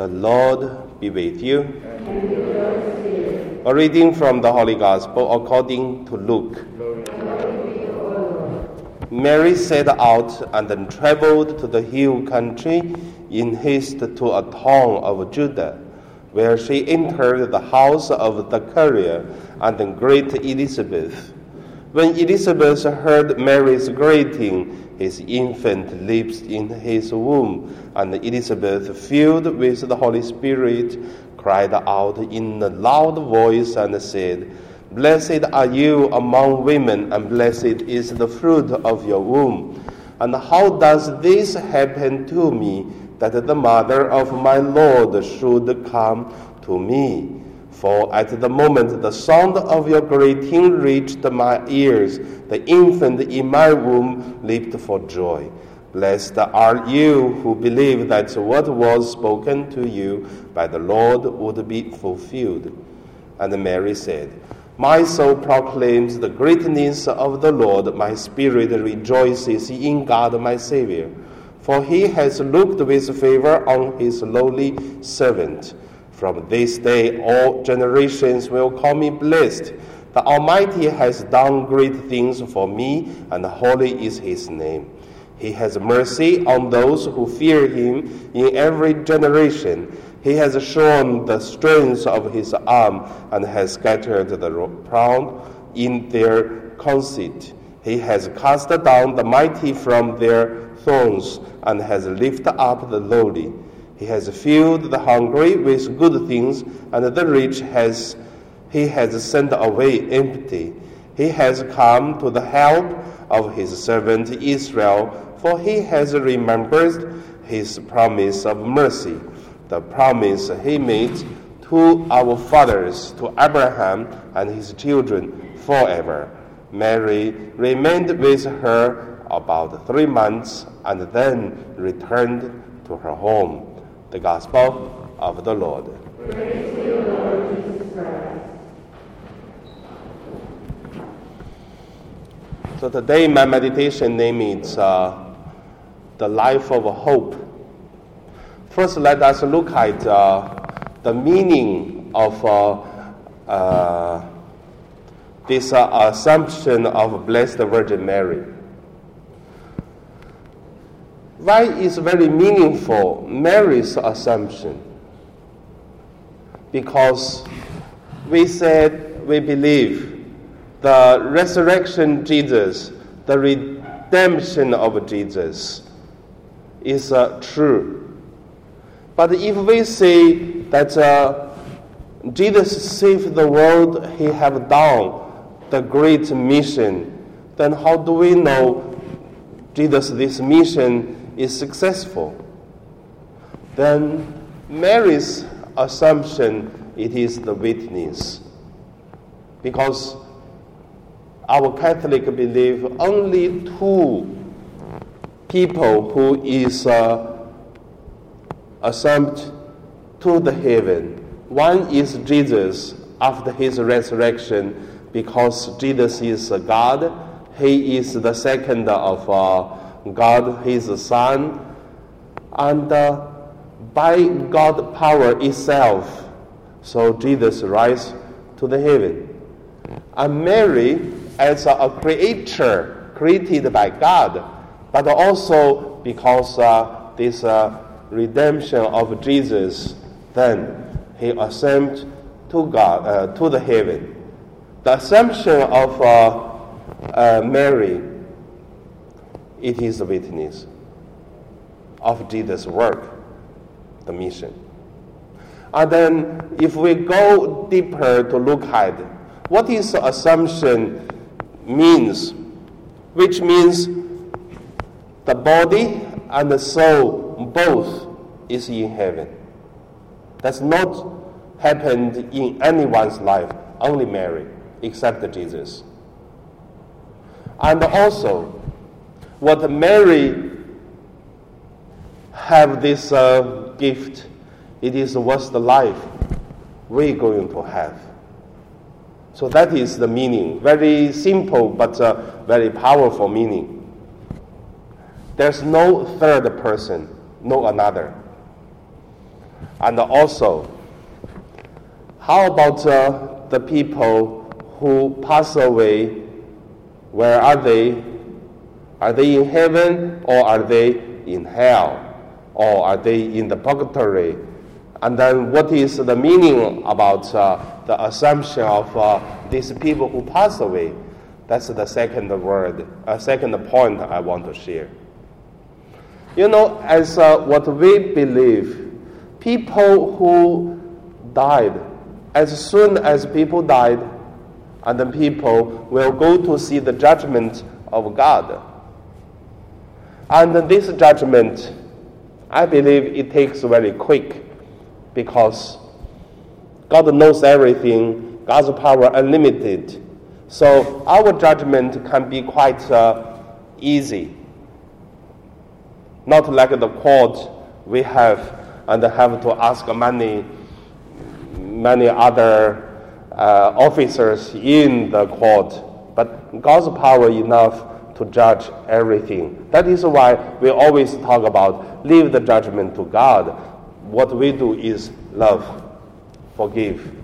The Lord be with you. A reading from the Holy Gospel according to Luke. Mary set out and then traveled to the hill country in haste to a town of Judah, where she entered the house of the carrier and the great Elizabeth. When Elizabeth heard Mary's greeting, his infant leapt in his womb, and Elizabeth, filled with the Holy Spirit, cried out in a loud voice and said, Blessed are you among women, and blessed is the fruit of your womb. And how does this happen to me, that the mother of my Lord should come to me? For at the moment the sound of your greeting reached my ears, the infant in my womb leaped for joy. Blessed are you who believe that what was spoken to you by the Lord would be fulfilled. And Mary said, My soul proclaims the greatness of the Lord, my spirit rejoices in God my Savior, for he has looked with favor on his lowly servant. From this day, all generations will call me blessed. The Almighty has done great things for me, and holy is his name. He has mercy on those who fear him in every generation. He has shown the strength of his arm and has scattered the proud in their conceit. He has cast down the mighty from their thrones and has lifted up the lowly. He has filled the hungry with good things, and the rich has he has sent away empty. He has come to the help of his servant Israel, for he has remembered his promise of mercy, the promise he made to our fathers, to Abraham and his children forever. Mary remained with her about three months and then returned to her home. The Gospel of the Lord. So today my meditation name is uh, the life of hope. First, let us look at uh, the meaning of uh, uh this uh, assumption of Blessed Virgin Mary. Why is very meaningful Mary's assumption? Because we said we believe the resurrection Jesus, the redemption of Jesus is uh, true. But if we say that uh, Jesus saved the world, he have done the great mission, then how do we know Jesus this mission is successful, then Mary's assumption it is the witness. Because our Catholic believe only two people who is uh, assumed to the heaven. One is Jesus after his resurrection, because Jesus is God. He is the second of uh, God, His Son, and uh, by God power itself, so Jesus rise to the heaven. And Mary, as a creature created by God, but also because uh, this uh, redemption of Jesus, then he ascended to God, uh, to the heaven. The assumption of uh, uh, Mary it is the witness of Jesus' work, the mission. And then, if we go deeper to look at what is the assumption means, which means the body and the soul both is in heaven. That's not happened in anyone's life, only Mary, except Jesus. And also, what Mary have this uh, gift, it is what's the life we're going to have. So that is the meaning. Very simple, but uh, very powerful meaning. There's no third person, no another. And also, how about uh, the people who pass away? Where are they? Are they in heaven or are they in hell? Or are they in the purgatory? And then, what is the meaning about uh, the assumption of uh, these people who pass away? That's the second word, a uh, second point I want to share. You know, as uh, what we believe, people who died, as soon as people died, and then people will go to see the judgment of God. And this judgment, I believe it takes very quick because God knows everything, God's power unlimited. So our judgment can be quite uh, easy. Not like the court we have and have to ask many, many other uh, officers in the court. But God's power enough to judge everything. That is why we always talk about leave the judgment to God. What we do is love, forgive,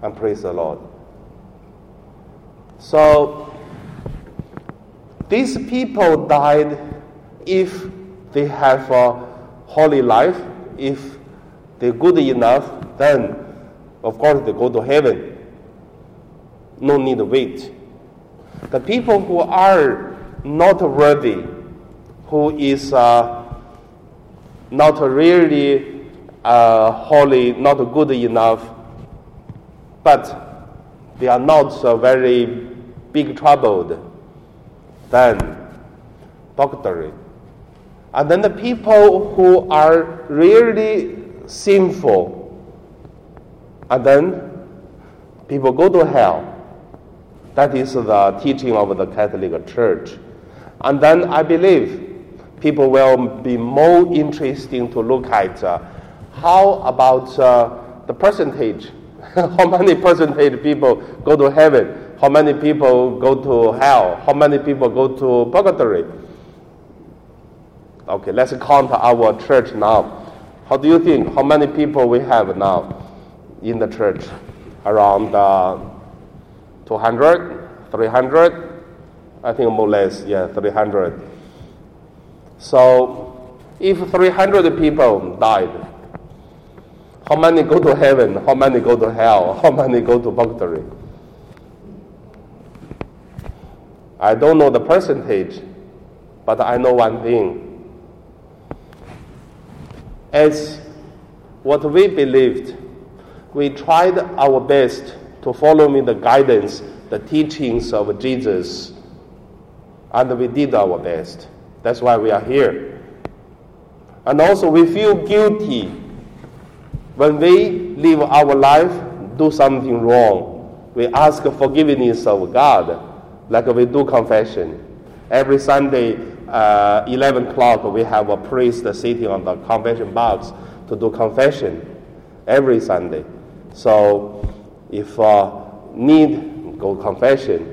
and praise the Lord. So, these people died if they have a holy life, if they're good enough, then of course they go to heaven. No need to wait. The people who are not worthy, who is uh, not really uh, holy, not good enough, but they are not uh, very big troubled then purgatory. And then the people who are really sinful, and then people go to hell. That is the teaching of the Catholic Church. And then I believe people will be more interesting to look at uh, how about uh, the percentage, how many percentage people go to heaven how many people go to hell? How many people go to purgatory? Okay, let's count our church now. How do you think? How many people we have now in the church? Around uh, 200, 300? I think more or less, yeah, 300. So, if 300 people died, how many go to heaven? How many go to hell? How many go to purgatory? I don't know the percentage, but I know one thing. As what we believed, we tried our best to follow me the guidance, the teachings of Jesus, and we did our best. That's why we are here. And also, we feel guilty when we live our life, do something wrong. We ask forgiveness of God like we do confession. Every Sunday, uh, 11 o'clock, we have a priest sitting on the confession box to do confession every Sunday. So if uh, need, go confession.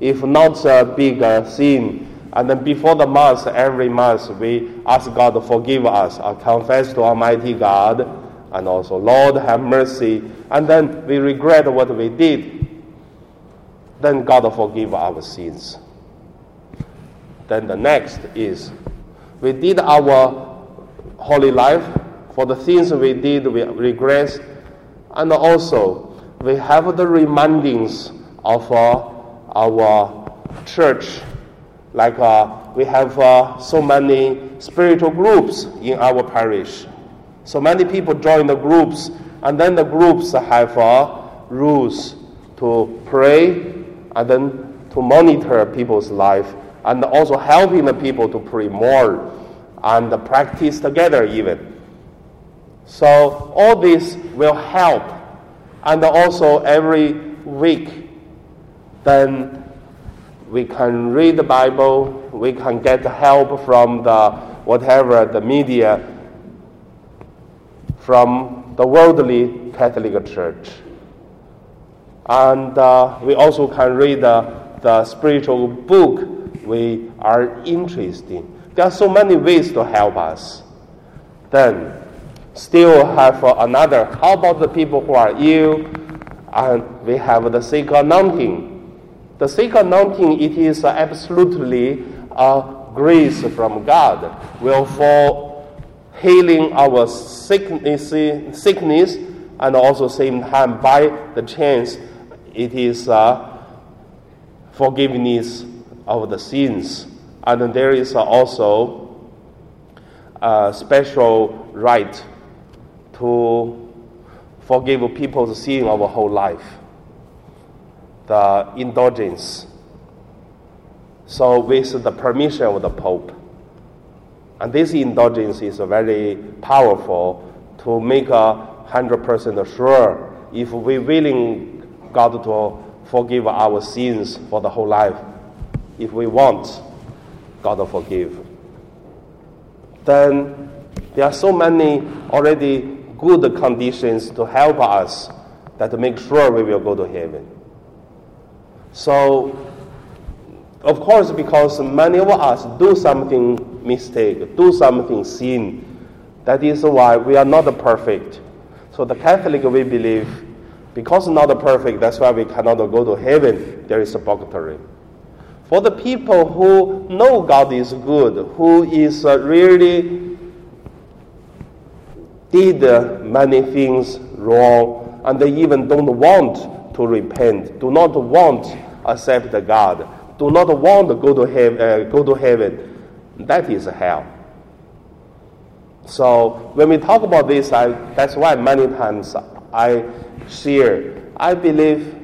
If not a big uh, sin, and then before the Mass, every Mass, we ask God to forgive us, I confess to Almighty God, and also, Lord, have mercy. And then we regret what we did then God forgive our sins. Then the next is we did our holy life. For the things we did, we regret, And also, we have the remindings of uh, our church. Like uh, we have uh, so many spiritual groups in our parish. So many people join the groups, and then the groups have rules to pray and then to monitor people's life and also helping the people to pray more and practice together even. So all this will help. And also every week, then we can read the Bible, we can get help from the whatever the media, from the worldly Catholic Church. And uh, we also can read uh, the spiritual book we are interested in. There are so many ways to help us. Then still have another. How about the people who are ill? And we have the sick anointing. The sick anointing, it is absolutely a grace from God, will for healing our sickness, sickness and also same time by the chance it is forgiveness of the sins. And there is also a special right to forgive people's sin our whole life. The indulgence. So with the permission of the Pope. And this indulgence is very powerful to make a hundred percent sure if we willing God to forgive our sins for the whole life. If we want God to forgive. Then there are so many already good conditions to help us that to make sure we will go to heaven. So, of course, because many of us do something mistake, do something sin, that is why we are not perfect. So the Catholic we believe, because not perfect, that's why we cannot go to heaven. There is a purgatory. For the people who know God is good, who is really did many things wrong, and they even don't want to repent, do not want accept God, do not want to go to, heaven, uh, go to heaven, that is hell. So when we talk about this, I, that's why many times I share. I believe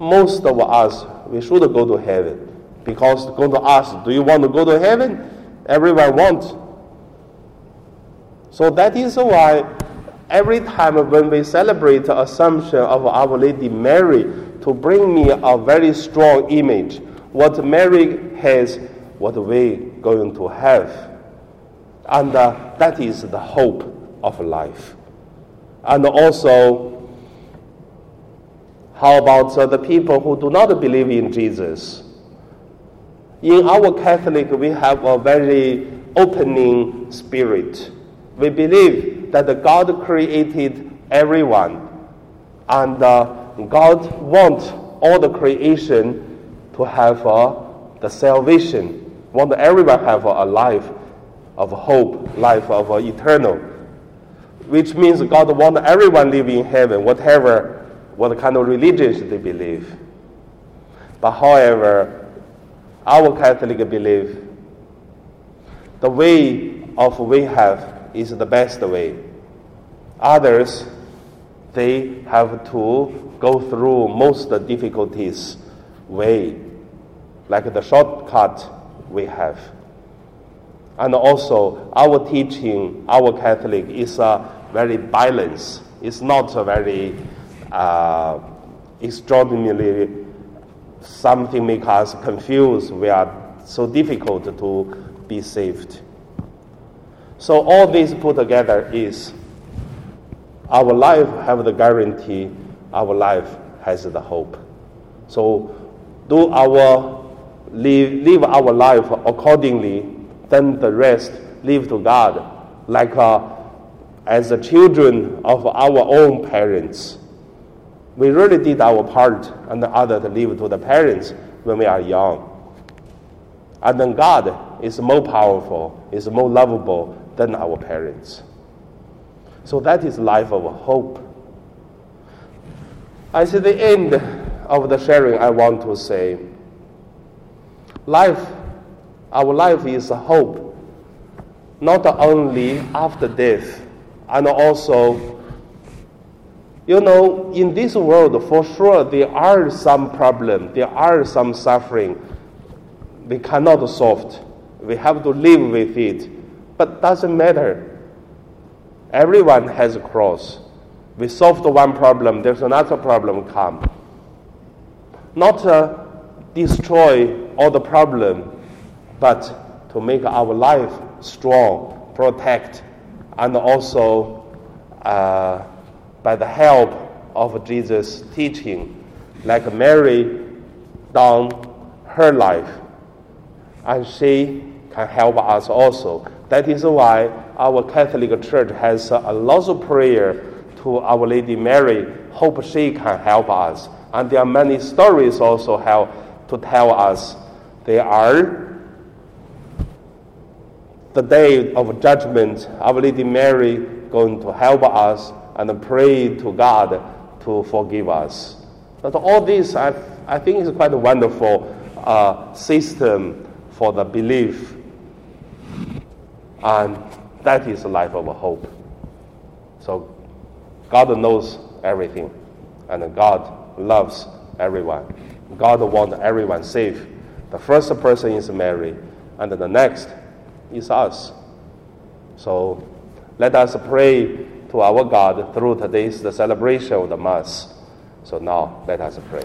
most of us we should go to heaven because going to ask, do you want to go to heaven? Everyone wants. So that is why every time when we celebrate the Assumption of Our Lady Mary, to bring me a very strong image, what Mary has, what we going to have. And uh, that is the hope of life. And also, how about uh, the people who do not believe in Jesus? In our Catholic, we have a very opening spirit. We believe that God created everyone, and uh, God wants all the creation to have uh, the salvation. Want everyone have a life of hope, life of uh, eternal, which means God wants everyone live in heaven, whatever, what kind of religions they believe. But however, our Catholic belief, the way of we have is the best way. Others, they have to go through most difficulties way, like the shortcut we have. And also, our teaching, our Catholic, is a very balanced. It's not a very uh, extraordinarily something make us confused. We are so difficult to be saved. So all this put together is our life have the guarantee, our life has the hope. So do our live, live our life accordingly then the rest leave to God, like uh, as the children of our own parents. We really did our part, and the other to leave to the parents when we are young. And then God is more powerful, is more lovable than our parents. So that is life of hope. At the end of the sharing, I want to say, life our life is hope, not only after death, and also, you know, in this world, for sure, there are some problems, there are some suffering we cannot solve. We have to live with it. But doesn't matter. Everyone has a cross. We solved one problem, there's another problem come. Not uh, destroy all the problem, but to make our life strong, protect, and also uh, by the help of Jesus' teaching, like Mary down her life, and she can help us also. That is why our Catholic Church has a lot of prayer to Our Lady Mary. Hope she can help us. And there are many stories also help to tell us. They are the day of judgment. Our Lady Mary going to help us and pray to God to forgive us. But all this, I, I think, is quite a wonderful uh, system for the belief. And that is a life of hope. So God knows everything, and God loves everyone. God wants everyone safe. The first person is Mary, and the next is us. So let us pray to our God through today's the celebration of the Mass. So now let us pray.